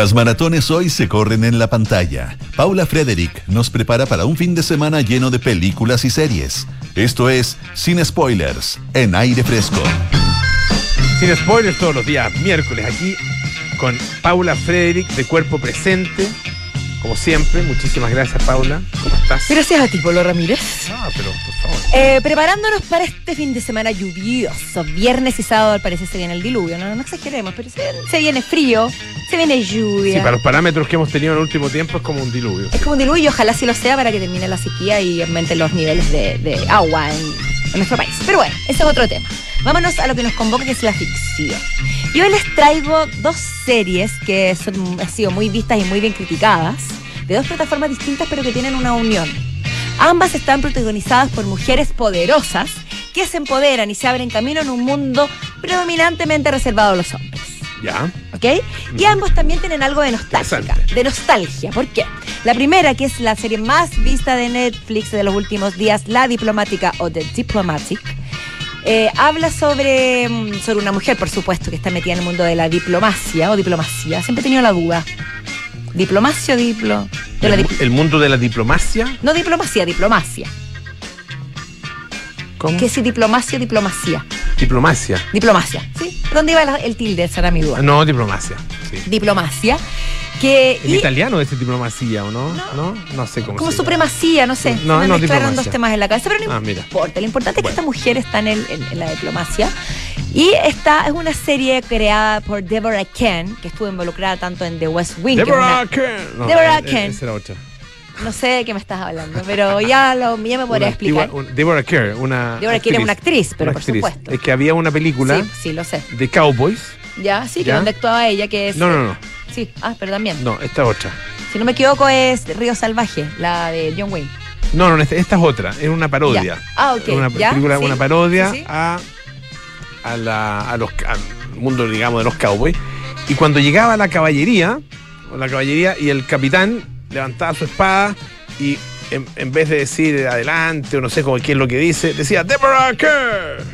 Las maratones hoy se corren en la pantalla. Paula Frederick nos prepara para un fin de semana lleno de películas y series. Esto es Sin Spoilers, en aire fresco. Sin spoilers todos los días, miércoles, aquí con Paula Frederick de Cuerpo Presente. Como siempre, muchísimas gracias Paula. ¿Cómo estás? Gracias a ti, Polo Ramírez. Ah, pero por favor. Eh, preparándonos para este fin de semana lluvioso. Viernes y sábado al parecer se viene el diluvio, no, no exageremos, pero se, se viene frío, se viene lluvia. Sí, para los parámetros que hemos tenido en el último tiempo es como un diluvio. Es como un diluvio y ojalá sí lo sea para que termine la sequía y aumenten los niveles de, de agua en, en nuestro país. Pero bueno, ese es otro tema. Vámonos a lo que nos convoca, que es la ficción. Y hoy les traigo dos series que son, han sido muy vistas y muy bien criticadas, de dos plataformas distintas pero que tienen una unión. Ambas están protagonizadas por mujeres poderosas que se empoderan y se abren camino en un mundo predominantemente reservado a los hombres. ¿Ya? ¿Ok? Y ambos también tienen algo de nostalgia. De nostalgia. ¿Por qué? La primera, que es la serie más vista de Netflix de los últimos días, La Diplomática o The Diplomatic, eh, habla sobre, mm, sobre una mujer, por supuesto, que está metida en el mundo de la diplomacia o diplomacia. Siempre he tenido la duda. ¿Diplomacia o diplo? De la El, dip- el mundo de la diplomacia. no diplomacia, diplomacia. ¿Cómo? ¿Qué es diplomacia o diplomacia? Diplomacia. Diplomacia. ¿Sí? ¿Dónde iba el tilde? Esa era mi duda. No, diplomacia. Sí. Diplomacia. Que, En y- italiano dice diplomacia, ¿o no? No. No, no sé cómo como se supremacía, no sé. No, me no, mezclaron dos temas en la cabeza, pero no Ah, mira. importa. Lo importante es que esta mujer está en, el- en- en la diplomacia. Y esta es una serie creada por Deborah Ken, que estuvo involucrada tanto en The West Wing. que es Deborah una- Ken. No, Deborah eh, eh, Ken. Esa era otra. no sé de qué me estás hablando, pero ya, lo, ya me podré Una explicar. antigua- un- Deborah Kerr, una. Deborah Kerr es una actriz, pero Una por actriz. supuesto. Es que había una película Sí, sí, lo sé. de Cowboys. Ya, sí, que donde actuaba ella, que es. No, no, no. Sí, ah, pero también. No, esta otra. Si no me equivoco, es Río Salvaje, la de John Wayne. No, no, esta, esta es otra. Es una parodia. Ya. Ah, ok. Es una ¿Ya? película, Sí. una parodia Sí, sí. A, a, la, a los, al mundo, digamos, de los cowboys. Y cuando llegaba la caballería, la caballería y el capitán levantaba su espada y en, en vez de decir adelante o no sé cómo qué es lo que dice, decía Deborah Kerr.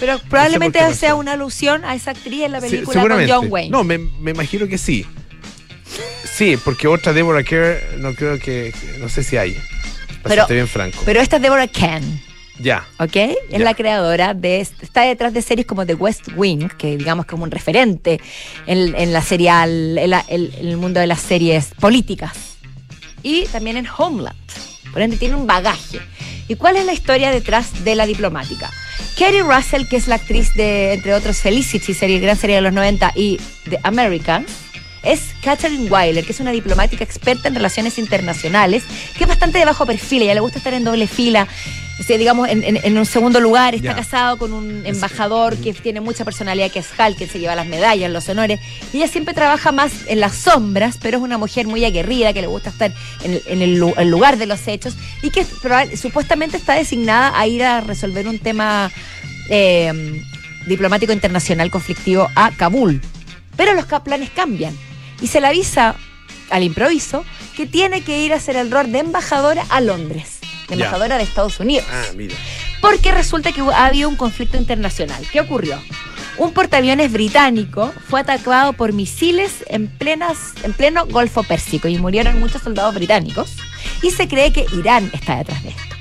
Pero probablemente sea una alusión a esa actriz en la Sí, película con seguramente. John Wayne. No, me, me imagino que sí. Sí, porque otra Deborah Kerr no creo que, no sé si hay. Pero- bien franco. Pero esta es Deborah Ken, ya. ¿ok? Es Ya. la creadora de. Está detrás de series como The West Wing, que digamos como un referente en, en la serial, en, la- en- en el mundo de las series políticas. Y también en Homeland. Por ende, tiene un bagaje. ¿Y cuál es la historia detrás de la diplomática? Kerry Russell, que es la actriz de, entre otros, Felicity, serie, gran serie de los 90, y The Americans, es Catherine Weiler, que es una diplomática experta en relaciones internacionales, que es bastante de bajo perfil, ella le gusta estar en doble fila, o sea, digamos, en, en- en un segundo lugar, está Ya. casado con un embajador que tiene mucha personalidad, que es Hal, que se lleva las medallas, los honores, y ella siempre trabaja más en las sombras, pero es una mujer muy aguerrida, que le gusta estar en, el- en el, lu- el lugar de los hechos, y que supuestamente está designada a ir a resolver un tema eh, diplomático internacional conflictivo a Kabul. Pero los planes cambian y se le avisa al improviso que tiene que ir a hacer el rol de embajadora a Londres, de Ya. embajadora de Estados Unidos. Ah, mira. Porque resulta que ha habido un conflicto internacional. ¿Qué ocurrió? Un portaaviones británico fue atacado por misiles en, plenas, en pleno Golfo Pérsico y murieron muchos soldados británicos. Y se cree que Irán está detrás de esto.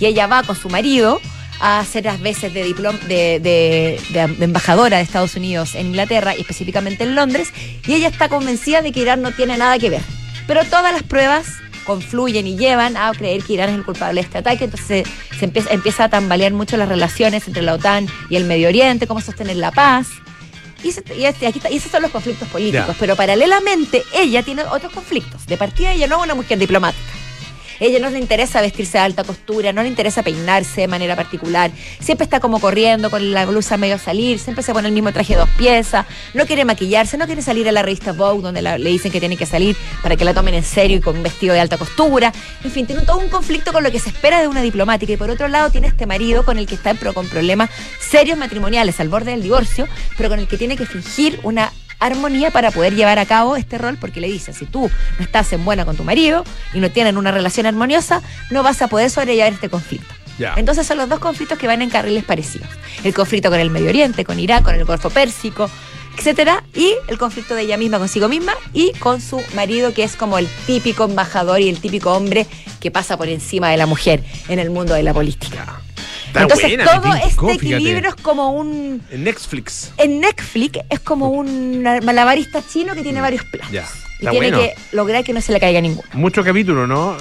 Y ella va con su marido a hacer las veces de, diplom- de, de- de- de embajadora de Estados Unidos en Inglaterra y específicamente en Londres. Y ella está convencida de que Irán no tiene nada que ver. Pero todas las pruebas confluyen y llevan a creer que Irán es el culpable de este ataque. Entonces se, se empieza, empieza a tambalear mucho las relaciones entre la OTAN y el Medio Oriente, cómo sostener la paz. Y, se- y este- aquí está- y esos son los conflictos políticos. Pero paralelamente, ella tiene otros conflictos. De partida, ella no es una mujer diplomática. Ella no le interesa vestirse de alta costura, no le interesa peinarse de manera particular. Siempre está como corriendo con la blusa medio a salir, siempre se pone el mismo traje de dos piezas, no quiere maquillarse, no quiere salir a la revista Vogue donde la- le dicen que tiene que salir para que la tomen en serio y con un vestido de alta costura. En fin, tiene todo un conflicto con lo que se espera de una diplomática. Y por otro lado tiene este marido con el que está pero con problemas serios matrimoniales al borde del divorcio, pero con el que tiene que fingir una armonía para poder llevar a cabo este rol, porque le dicen, si tú no estás en buena con tu marido y no tienen una relación armoniosa, no vas a poder sobrellevar este conflicto. Entonces son los dos conflictos que van en carriles parecidos. El conflicto con el Medio Oriente, con Irak, con el Golfo Pérsico, etcétera, y el conflicto de ella misma consigo misma y con su marido, que es como el típico embajador y el típico hombre que pasa por encima de la mujer en el mundo de la política. Está Entonces buena, todo este fíjate. equilibrio es como un... En Netflix. En Netflix es como un malabarista chino que tiene varios planos. Ya. Y tiene bueno. que lograr que no se le caiga ninguno. Mucho capítulo, ¿no?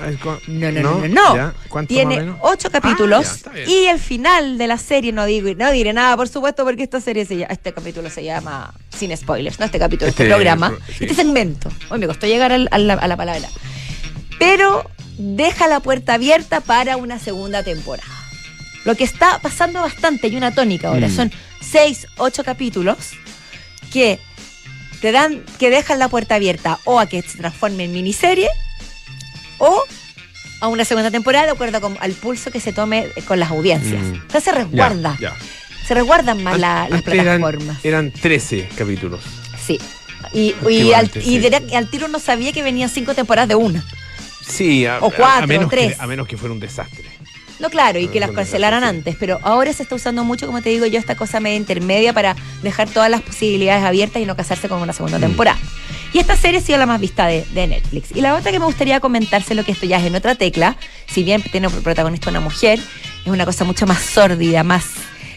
No, no, no, no, no. ¿Ya? ¿Cuánto más o Tiene ocho capítulos Ah, ya, y el final de la serie no digo, no diré nada, por supuesto, porque esta serie se llama, este capítulo se llama sin spoilers, no este capítulo, este, Este, programa, sí. este segmento. Hoy me costó llegar al- a la, a la palabra. Pero deja la puerta abierta para una segunda temporada. Lo que está pasando bastante, y una tónica ahora, Mm. son seis, ocho capítulos que te dan, que dejan la puerta abierta o a que se transforme en miniserie o a una segunda temporada de acuerdo con, al pulso que se tome con las audiencias. Mm. Entonces se Ya, resguarda, se resguardan más la- las Antes eran- plataformas. Eran, 13 capítulos. Sí. Y, y, al, y sí. direct- al tiro no sabía que venían cinco temporadas de una. Sí, a, O cuatro, a menos o tres. Que, a menos que fuera un desastre. No, claro, y que las cancelaran antes, pero ahora se está usando mucho, como te digo yo, esta cosa media intermedia para dejar todas las posibilidades abiertas y no casarse con una segunda Mm. temporada. Y esta serie ha sido la más vista de, de Netflix. Y la otra que me gustaría comentárselo, que esto ya es en otra tecla, si bien tiene por protagonista una mujer, es una cosa mucho más sórdida, más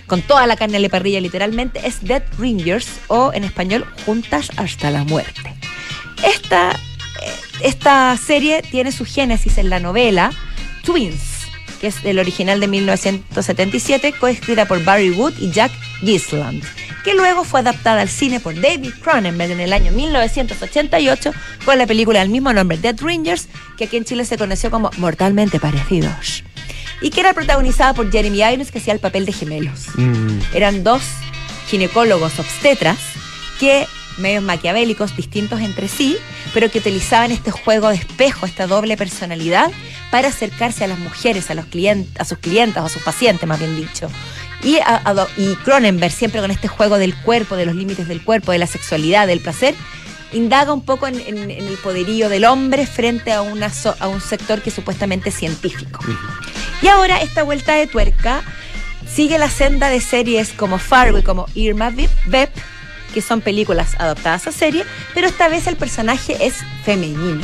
con toda la carne la parrilla literalmente, es Dead Ringers o en español Juntas hasta la muerte. Esta, eh, esta serie tiene su génesis en la novela Twins, que es el original de 1977, coescrita por Barry Wood y Jack Gisland, que luego fue adaptada al cine por David Cronenberg en el año 1988 con la película del mismo nombre, Dead Ringers, que aquí en Chile se conoció como Mortalmente Parecidos, y que era protagonizada por Jeremy Irons, que hacía el papel de gemelos Mm. eran dos ginecólogos obstetras que, medios maquiavélicos, distintos entre sí, pero que utilizaban este juego de espejo, esta doble personalidad, para acercarse a las mujeres, a los clientes, a sus clientes, o a sus pacientes, más bien dicho. Y, a- a- y Cronenberg, siempre con este juego del cuerpo, de los límites del cuerpo, de la sexualidad, del placer, indaga un poco en, en- en el poderío del hombre frente a, una so- a un sector que es supuestamente científico. Y ahora esta vuelta de tuerca sigue la senda de series como Fargo y como Irma Vep, que son películas adaptadas a serie, pero esta vez el personaje es femenino.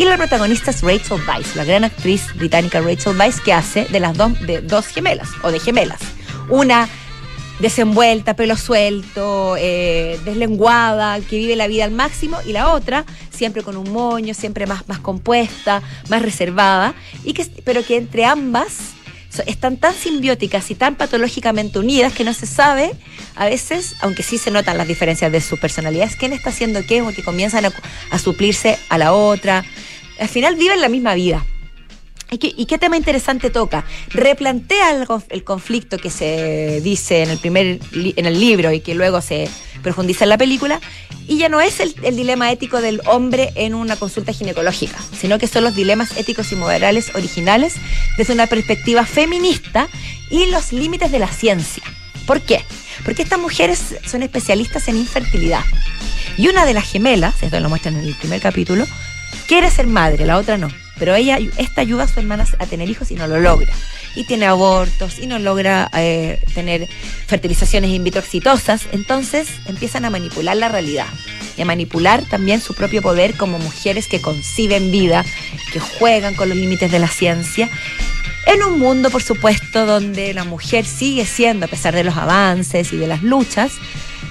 Y la protagonista es Rachel Weisz, la gran actriz británica Rachel Weisz, que hace de las dos, de dos gemelas, o de gemelas. Una desenvuelta, pelo suelto, eh, deslenguada, que vive la vida al máximo, y la otra siempre con un moño, siempre más, más compuesta, más reservada, y que, pero que entre ambas están tan simbióticas y tan patológicamente unidas que no se sabe a veces, aunque sí se notan las diferencias de sus personalidades, quién está haciendo qué o que comienzan a suplirse a la otra. Al final viven la misma vida. ¿Y qué, tema interesante toca? Replantea el, el conflicto que se dice en el primer en el libro y que luego se profundiza en la película, y ya no es el, el dilema ético del hombre en una consulta ginecológica, sino que son los dilemas éticos y morales originales desde una perspectiva feminista y los límites de la ciencia. ¿Por qué? Porque estas mujeres son especialistas en infertilidad. Y una de las gemelas, esto lo muestran en el primer capítulo, quiere ser madre, la otra no. Pero ella, esta ayuda a su hermana a tener hijos y no lo logra. Y tiene abortos y no logra eh, tener fertilizaciones in vitro. Entonces empiezan a manipular la realidad y a manipular también su propio poder como mujeres que conciben vida, que juegan con los límites de la ciencia. En un mundo, por supuesto, donde la mujer sigue siendo, a pesar de los avances y de las luchas,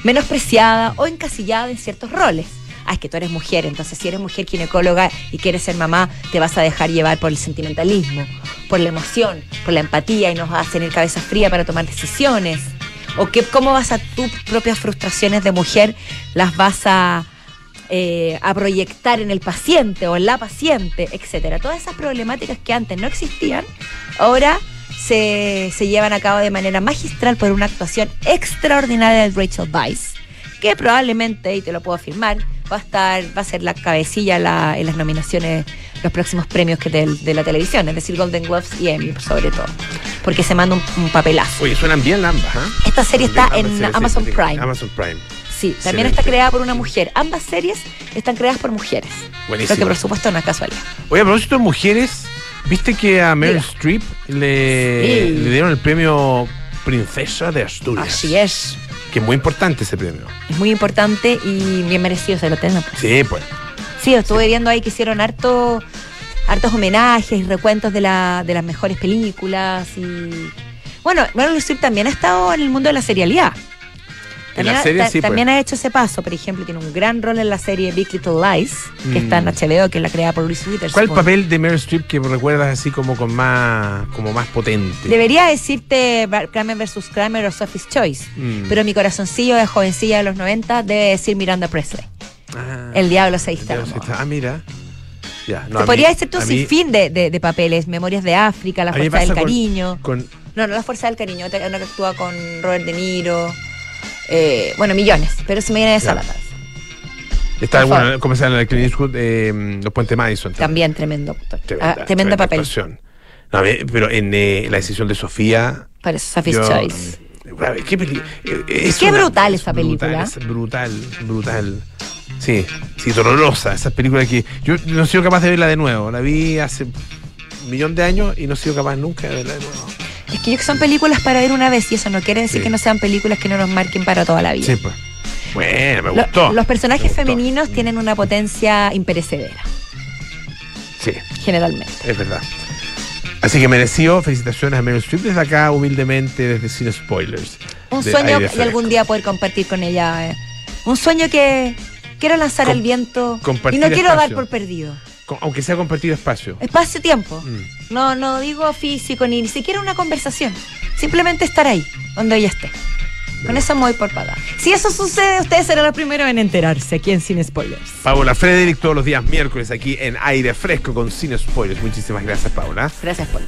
menospreciada o encasillada en ciertos roles. Ah, es que tú eres mujer, entonces si eres mujer ginecóloga y quieres ser mamá, te vas a dejar llevar por el sentimentalismo, por la emoción, por la empatía y nos vas a tener cabeza fría para tomar decisiones. O que, cómo vas a tus propias frustraciones de mujer, las vas a, eh, a proyectar en el paciente o en la paciente, etcétera. Todas esas problemáticas que antes no existían, ahora se, se llevan a cabo de manera magistral por una actuación extraordinaria de Rachel Weisz, que probablemente, y te lo puedo afirmar, va a estar, va a ser la cabecilla la- en las nominaciones, los próximos premios que de, de la televisión, es decir, Golden Globes y Emmy, sobre todo, porque se manda un, un papelazo. Oye, suenan bien ambas, ¿ah? Esta serie está en Amazon sí, Prime. Amazon Prime. Sí, también Excelente. está creada por una mujer. Ambas series están creadas por mujeres. Buenísimo. Lo que por supuesto no es casualidad. Oye, a propósito de mujeres, ¿viste que a Meryl. Streep le, Sí. le dieron el premio Princesa de Asturias? Así es. Que es muy importante ese premio. Es muy importante y bien merecido se lo tengan. Sí, pues. Sí, estuve viendo ahí que hicieron harto, hartos homenajes y recuentos de, la, de las mejores películas y... Bueno, Meryl Streep también ha estado en el mundo de la serialidad. La También, ha- serie ta- sí, pues. también ha hecho ese paso, por ejemplo, tiene un gran rol en la serie Big Little Lies, que Mm. está en HBO, que es la creada por Reese Witherspoon. ¿Cuál papel de Meryl Streep que recuerdas así como con más, como más potente? Debería decirte Kramer vs. Kramer o Sophie's Choice, Mm. pero mi corazoncillo de jovencilla de los 90 debe decir Miranda Presley. Ah, El diablo se está- Ah, mira. Ya, no, Te podría decir tú a sin mí- fin de, de- de papeles, Memorias de África, La Fuerza del pasa con- Cariño. Con, No, no La Fuerza del Cariño, una que actúa con Robert De Niro. Eh, bueno, millones, pero se me viene esa la cabeza. está, Por bueno, como se llama en el Clint Eastwood, eh, Los Puentes Madison. También tremendo. Tremenda, Ah, tremendo papel. No, pero en eh, la decisión de Sofía. Para Sophie's yo- Choice. Ver, ¿Qué, eh, es Qué una- brutal es esa brutal, película. es brutal, brutal. Sí, sí, dolorosa. Esas películas que. Yo no he sido capaz de verla de nuevo. La vi hace un millón de años y no he sido capaz nunca de verla de nuevo. Es que yo que son películas para ver una vez y eso no quiere decir Sí. que no sean películas que no nos marquen para toda la vida. Sí, pues. Bueno, me gustó. los personajes gustó. femeninos tienen una potencia imperecedera, Sí, generalmente. es verdad. Así que mereció felicitaciones a Meryl Streep desde acá, humildemente, desde Sin Spoilers. Un de sueño de algún día poder compartir con ella. eh. Un sueño que quiero lanzar Com- al viento y no quiero dar por perdido. Aunque sea compartido espacio. Espacio-tiempo. Mm. No, no digo físico ni, ni siquiera una conversación. Simplemente estar ahí, donde ella esté. Con eso me voy por paga. Si eso sucede, ustedes serán los primeros en enterarse aquí en Sin Spoilers. Paola Frederick todos los días miércoles aquí en Aire Fresco con Sin Spoilers. Muchísimas gracias, Paola. Gracias por